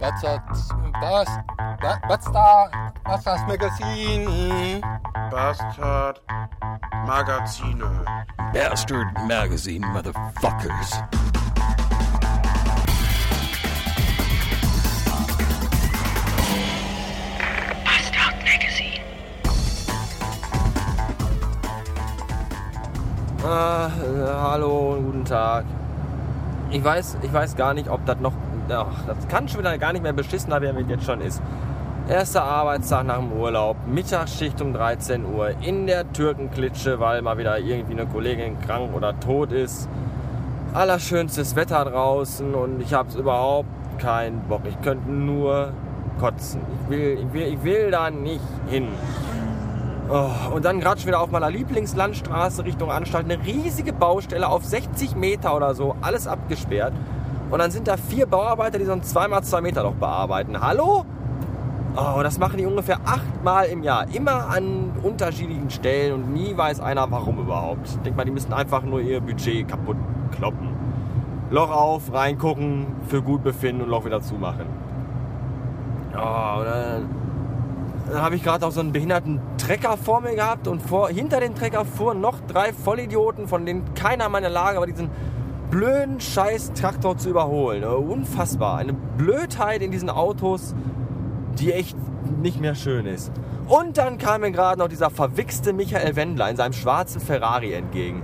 Bastard, Bast, Ba- Bastard, Bastards Magazin. Bastard Magazine. Bastard Magazine, motherfuckers. Bastard Magazine. Ah, äh, hallo, guten Tag. Ich weiß, ich weiß gar nicht, ob das noch. Ach, das kann schon wieder gar nicht mehr beschissener werden, wie jetzt schon ist. Erster Arbeitstag nach dem Urlaub, Mittagsschicht um 13 Uhr, in der Türkenklitsche, weil mal wieder irgendwie eine Kollegin krank oder tot ist. Allerschönstes Wetter draußen und ich habe überhaupt keinen Bock. Ich könnte nur kotzen. Ich will, ich will, ich will da nicht hin. Oh, und dann gerade schon wieder auf meiner Lieblingslandstraße Richtung Anstalt eine riesige Baustelle auf 60 Meter oder so, alles abgesperrt. Und dann sind da vier Bauarbeiter, die so ein 2x2 Meter Loch bearbeiten. Hallo? Oh, das machen die ungefähr achtmal im Jahr. Immer an unterschiedlichen Stellen und nie weiß einer, warum überhaupt. Ich denke mal, die müssen einfach nur ihr Budget kaputt kloppen. Loch auf, reingucken, für gut befinden und Loch wieder zumachen. Oh, dann, dann habe ich gerade auch so einen behinderten Trecker vor mir gehabt und vor, hinter den Trecker fuhren noch drei Vollidioten, von denen keiner meine Lage war, diesen blöden scheiß Traktor zu überholen. Unfassbar. Eine Blödheit in diesen Autos, die echt nicht mehr schön ist. Und dann kam mir gerade noch dieser verwichste Michael Wendler in seinem schwarzen Ferrari entgegen.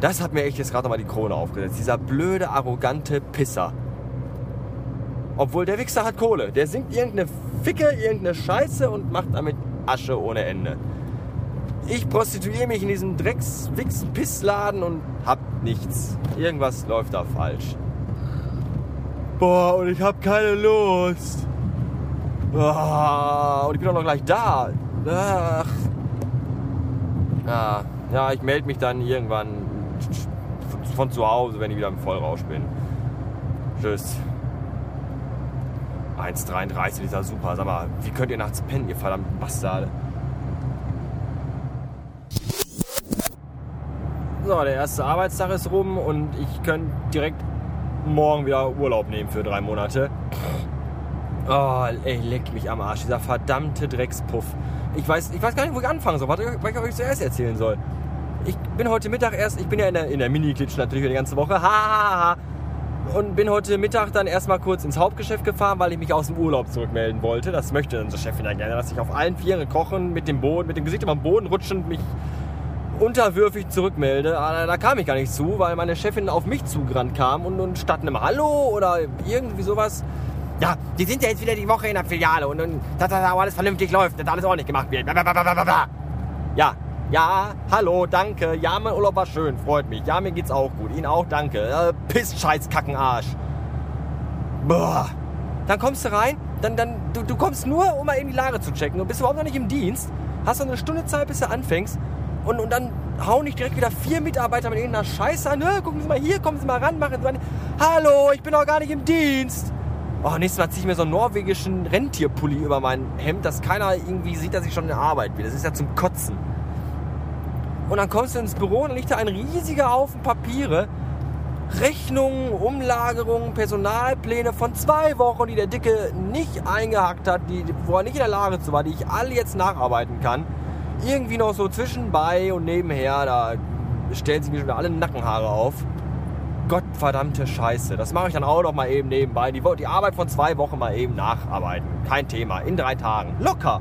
Das hat mir echt jetzt gerade mal die Krone aufgesetzt. Dieser blöde, arrogante Pisser. Obwohl der Wichser hat Kohle. Der singt irgendeine Ficke, irgendeine Scheiße und macht damit Asche ohne Ende. Ich prostituiere mich in diesem drecks wix pissladen und hab nichts. Irgendwas läuft da falsch. Boah, und ich hab keine Lust. Ah, und ich bin auch noch gleich da. Ach. Ja, ja ich melde mich dann irgendwann von zu Hause, wenn ich wieder im Vollrausch bin. Tschüss. 1,33 ist ja super. Sag mal, wie könnt ihr nachts pennen, ihr verdammten Bastarde? So, der erste Arbeitstag ist rum und ich könnte direkt morgen wieder Urlaub nehmen für drei Monate. Oh, ey, leck mich am Arsch, dieser verdammte Dreckspuff. Ich weiß, ich weiß gar nicht, wo ich anfangen soll, was, ich euch zuerst erzählen soll. Ich bin heute Mittag erst, ich bin ja in der, in der Mini-Klitsch natürlich die ganze Woche, ha, ha, ha, und bin heute Mittag dann erstmal kurz ins Hauptgeschäft gefahren, weil ich mich aus dem Urlaub zurückmelden wollte. Das möchte unsere Chefin ja gerne, dass ich auf allen Vieren kochen, mit dem Boden, mit dem Gesicht den Boden rutschend mich unterwürfig zurückmelde. Aber da kam ich gar nicht zu, weil meine Chefin auf mich zugerannt kam und, und statt einem Hallo oder irgendwie sowas ja, die sind ja jetzt wieder die Woche in der Filiale und, und dass das auch alles vernünftig läuft, dass alles ordentlich gemacht wird. Blablabla. Ja, ja, hallo, danke. Ja, mein Urlaub war schön, freut mich. Ja, mir geht's auch gut. Ihnen auch, danke. Äh, Piss, Scheiß, Kackenarsch. Boah. Dann kommst du rein, dann, dann, du, du kommst nur, um mal eben die Lage zu checken. Du bist überhaupt noch nicht im Dienst, hast noch eine Stunde Zeit, bis du anfängst. Und, und dann hauen dich direkt wieder vier Mitarbeiter mit irgendeiner Scheiße an. Gucken Sie mal hier, kommen Sie mal ran, machen Sie mal. Hallo, ich bin doch gar nicht im Dienst. Oh, nächstes Mal ziehe ich mir so einen norwegischen Rentierpulli über mein Hemd, dass keiner irgendwie sieht, dass ich schon in Arbeit bin. Das ist ja zum Kotzen. Und dann kommst du ins Büro und dann liegt da ein riesiger Haufen Papiere. Rechnungen, Umlagerungen, Personalpläne von zwei Wochen, die der Dicke nicht eingehackt hat, die, wo er nicht in der Lage zu war, die ich alle jetzt nacharbeiten kann. Irgendwie noch so zwischenbei und nebenher, da stellen sich mir schon wieder alle Nackenhaare auf. Gottverdammte Scheiße. Das mache ich dann auch noch mal eben nebenbei. Die, die Arbeit von zwei Wochen mal eben nacharbeiten. Kein Thema. In drei Tagen. Locker.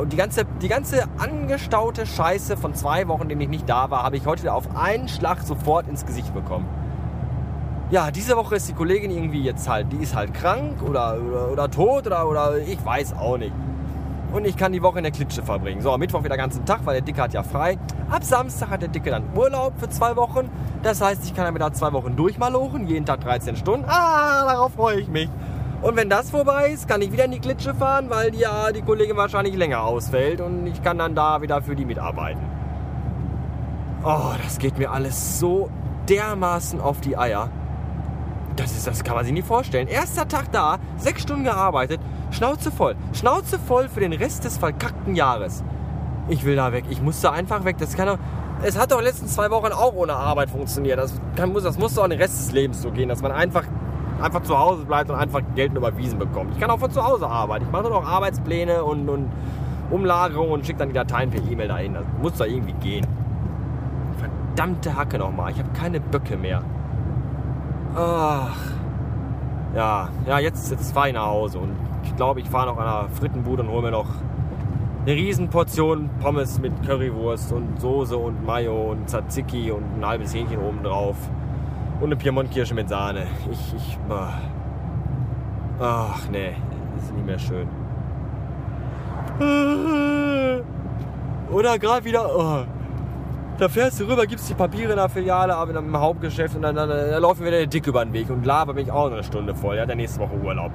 Und die ganze, die ganze angestaute Scheiße von zwei Wochen, in denen ich nicht da war, habe ich heute auf einen Schlag sofort ins Gesicht bekommen. Ja, diese Woche ist die Kollegin irgendwie jetzt halt, die ist halt krank oder, oder, oder tot oder, oder ich weiß auch nicht. Und ich kann die Woche in der Klitsche verbringen. So, am Mittwoch wieder ganzen Tag, weil der Dicke hat ja frei. Ab Samstag hat der Dicke dann Urlaub für zwei Wochen. Das heißt, ich kann dann wieder zwei Wochen durchmalochen, jeden Tag 13 Stunden. Ah, darauf freue ich mich. Und wenn das vorbei ist, kann ich wieder in die Klitsche fahren, weil ja, die Kollegin wahrscheinlich länger ausfällt und ich kann dann da wieder für die mitarbeiten. Oh, das geht mir alles so dermaßen auf die Eier. Das, ist, das kann man sich nicht vorstellen. Erster Tag da, sechs Stunden gearbeitet, Schnauze voll. Schnauze voll für den Rest des verkackten Jahres. Ich will da weg. Ich muss da einfach weg. Das kann doch, es hat doch letzten zwei Wochen auch ohne Arbeit funktioniert. Das, kann, muss, das muss doch den Rest des Lebens so gehen, dass man einfach einfach zu Hause bleibt und einfach Geld überwiesen bekommt. Ich kann auch von zu Hause arbeiten. Ich mache nur noch Arbeitspläne und, und Umlagerung und schicke dann die Dateien per E-Mail dahin. Das muss doch irgendwie gehen. Verdammte Hacke nochmal. Ich habe keine Böcke mehr. Ach. Ja, ja, jetzt, jetzt fahre ich nach Hause und ich glaube, ich fahre noch an einer Frittenbude und hole mir noch eine Riesenportion Pommes mit Currywurst und Soße und Mayo und Tzatziki und ein halbes Hähnchen oben drauf und eine Piemontkirsche mit Sahne. Ich, ich, ah. ach nee, ist nicht mehr schön. Oder gerade wieder, oh. Da fährst du rüber, gibst die Papiere in der Filiale, aber im Hauptgeschäft und dann, dann, dann laufen wieder der Dick über den Weg und laber mich auch noch eine Stunde voll. Ja, der nächste Woche Urlaub.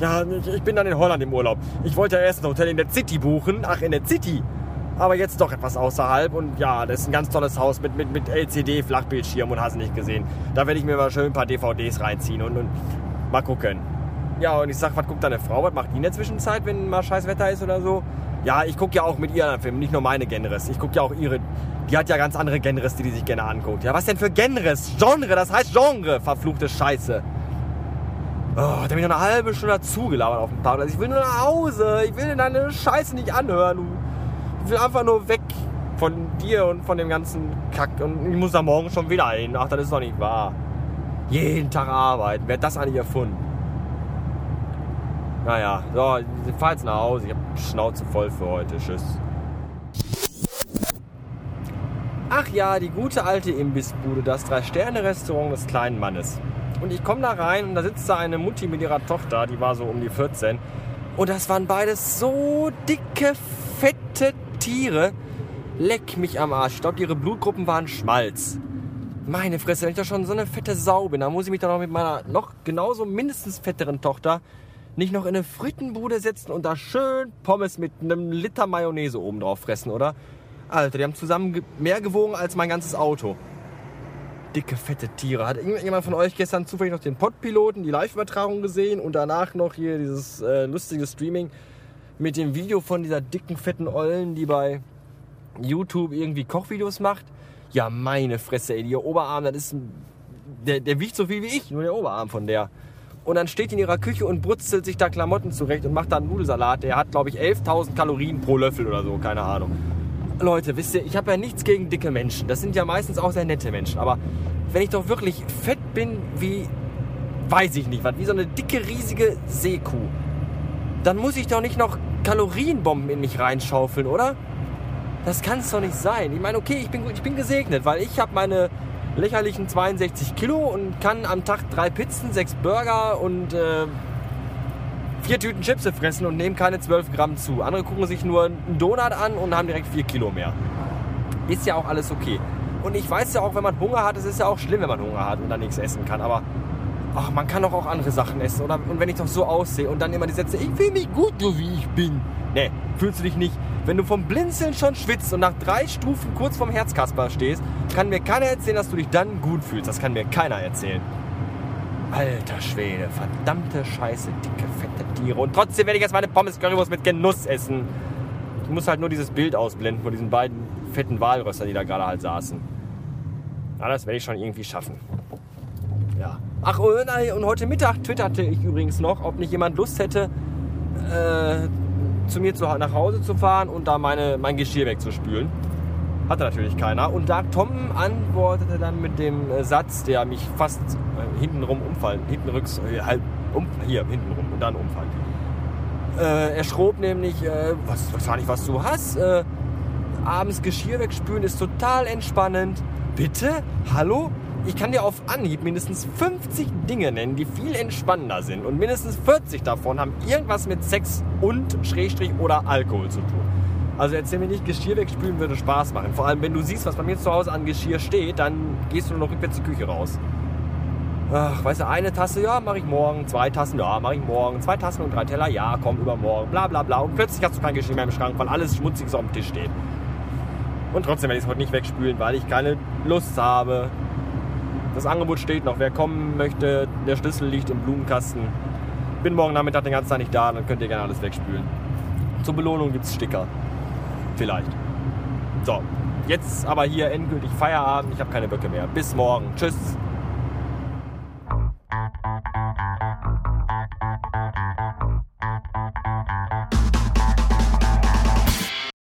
Ja, ich, bin dann in Holland im Urlaub. Ich wollte ja erst ein Hotel in der City buchen. Ach, in der City. Aber jetzt doch etwas außerhalb. Und ja, das ist ein ganz tolles Haus mit, mit, mit LCD, Flachbildschirm und hast nicht gesehen. Da werde ich mir mal schön ein paar DVDs reinziehen und, und mal gucken. Ja, und ich sag, was guckt deine Frau? Was macht die in der Zwischenzeit, wenn mal scheiß Wetter ist oder so? Ja, ich gucke ja auch mit ihr einen Film, nicht nur meine Genres. Ich gucke ja auch ihre. Die hat ja ganz andere Genres, die die sich gerne anguckt. Ja, was denn für Genres? Genre, das heißt Genre, verfluchte Scheiße. Oh, da bin ich noch eine halbe Stunde dazugelabert auf dem Parkplatz. Ich will nur nach Hause. Ich will deine Scheiße nicht anhören. Ich will einfach nur weg von dir und von dem ganzen Kack. Und ich muss da morgen schon wieder hin. Ach, das ist doch nicht wahr. Jeden Tag arbeiten. Wer hat das eigentlich erfunden? Naja, so, ich fahr jetzt nach Hause. Ich hab Schnauze voll für heute. Tschüss. Ach ja, die gute alte Imbissbude, das Drei-Sterne-Restaurant des kleinen Mannes. Und ich komme da rein und da sitzt da eine Mutti mit ihrer Tochter, die war so um die 14. Und das waren beides so dicke, fette Tiere. Leck mich am Arsch. Ich glaube, ihre Blutgruppen waren Schmalz. Meine Fresse, wenn ich doch schon so eine fette Sau bin, dann muss ich mich doch noch mit meiner noch genauso mindestens fetteren Tochter nicht noch in eine Frittenbude setzen und da schön Pommes mit einem Liter Mayonnaise oben drauf fressen, oder? Alter, die haben zusammen mehr gewogen als mein ganzes Auto. Dicke, fette Tiere. Hat irgendjemand von euch gestern zufällig noch den Podpiloten, die Live-Übertragung gesehen und danach noch hier dieses äh, lustige Streaming mit dem Video von dieser dicken, fetten Ollen, die bei YouTube irgendwie Kochvideos macht? Ja, meine Fresse, ey, ihr Oberarm, das ist ein, der, der wiegt so viel wie ich, nur der Oberarm von der. Und dann steht in ihrer Küche und brutzelt sich da Klamotten zurecht und macht da einen Nudelsalat. Der hat, glaube ich, 11.000 Kalorien pro Löffel oder so, keine Ahnung. Leute, wisst ihr, ich habe ja nichts gegen dicke Menschen. Das sind ja meistens auch sehr nette Menschen. Aber wenn ich doch wirklich fett bin wie, weiß ich nicht was, wie so eine dicke, riesige Seekuh, dann muss ich doch nicht noch Kalorienbomben in mich reinschaufeln, oder? Das kann es doch nicht sein. Ich meine, okay, ich bin, ich bin gesegnet, weil ich habe meine lächerlichen 62 Kilo und kann am Tag drei Pizzen, sechs Burger und äh, vier Tüten Chips fressen und nehmen keine 12 Gramm zu. Andere gucken sich nur einen Donut an und haben direkt vier Kilo mehr. Ist ja auch alles okay. Und ich weiß ja auch, wenn man Hunger hat, es ist ja auch schlimm, wenn man Hunger hat und dann nichts essen kann. Aber ach, man kann doch auch andere Sachen essen. Oder? Und wenn ich doch so aussehe und dann immer die Sätze, ich fühle mich gut, so wie ich bin. Nee, fühlst du dich nicht. Wenn du vom Blinzeln schon schwitzt und nach drei Stufen kurz vorm Herzkasper stehst, kann mir keiner erzählen, dass du dich dann gut fühlst. Das kann mir keiner erzählen. Alter Schwede, verdammte Scheiße, dicke, fette Tiere. Und trotzdem werde ich jetzt meine Pommes Currywurst mit Genuss essen. Ich muss halt nur dieses Bild ausblenden von diesen beiden fetten Walrössern, die da gerade halt saßen. Ja, das werde ich schon irgendwie schaffen. Ja. Ach, und, äh, und heute Mittag twitterte ich übrigens noch, ob nicht jemand Lust hätte, äh, zu mir zu, nach Hause zu fahren und da meine, mein Geschirr wegzuspülen. Hatte natürlich keiner. Und da Tom antwortete dann mit dem äh, Satz, der mich fast äh, hintenrum umfallen, hintenrücks, äh, halb, um, hier, hintenrum und dann umfallen. Äh, er schrob nämlich, äh, was, was war nicht, was du hast. Äh, abends Geschirr wegspülen ist total entspannend. Bitte? Hallo? Ich kann dir auf Anhieb mindestens 50 Dinge nennen, die viel entspannender sind. Und mindestens 40 davon haben irgendwas mit Sex und Schrägstrich oder Alkohol zu tun. Also erzähl mir nicht, Geschirr wegspülen würde Spaß machen. Vor allem, wenn du siehst, was bei mir zu Hause an Geschirr steht, dann gehst du nur noch rückwärts die Küche raus. Ach, weißt du, eine Tasse, ja, mache ich morgen. Zwei Tassen, ja, mache ich morgen. Zwei Tassen und drei Teller, ja, komm, übermorgen. Bla, bla, bla. Und plötzlich hast du kein Geschirr mehr im Schrank, weil alles Schmutziges auf dem Tisch steht. Und trotzdem werde ich es heute nicht wegspülen, weil ich keine Lust habe. Das Angebot steht noch. Wer kommen möchte, der Schlüssel liegt im Blumenkasten. Bin morgen Nachmittag den ganzen Tag nicht da, dann könnt ihr gerne alles wegspülen. Zur Belohnung gibt es Sticker. Vielleicht. So, jetzt aber hier endgültig Feierabend. Ich habe keine Böcke mehr. Bis morgen. Tschüss.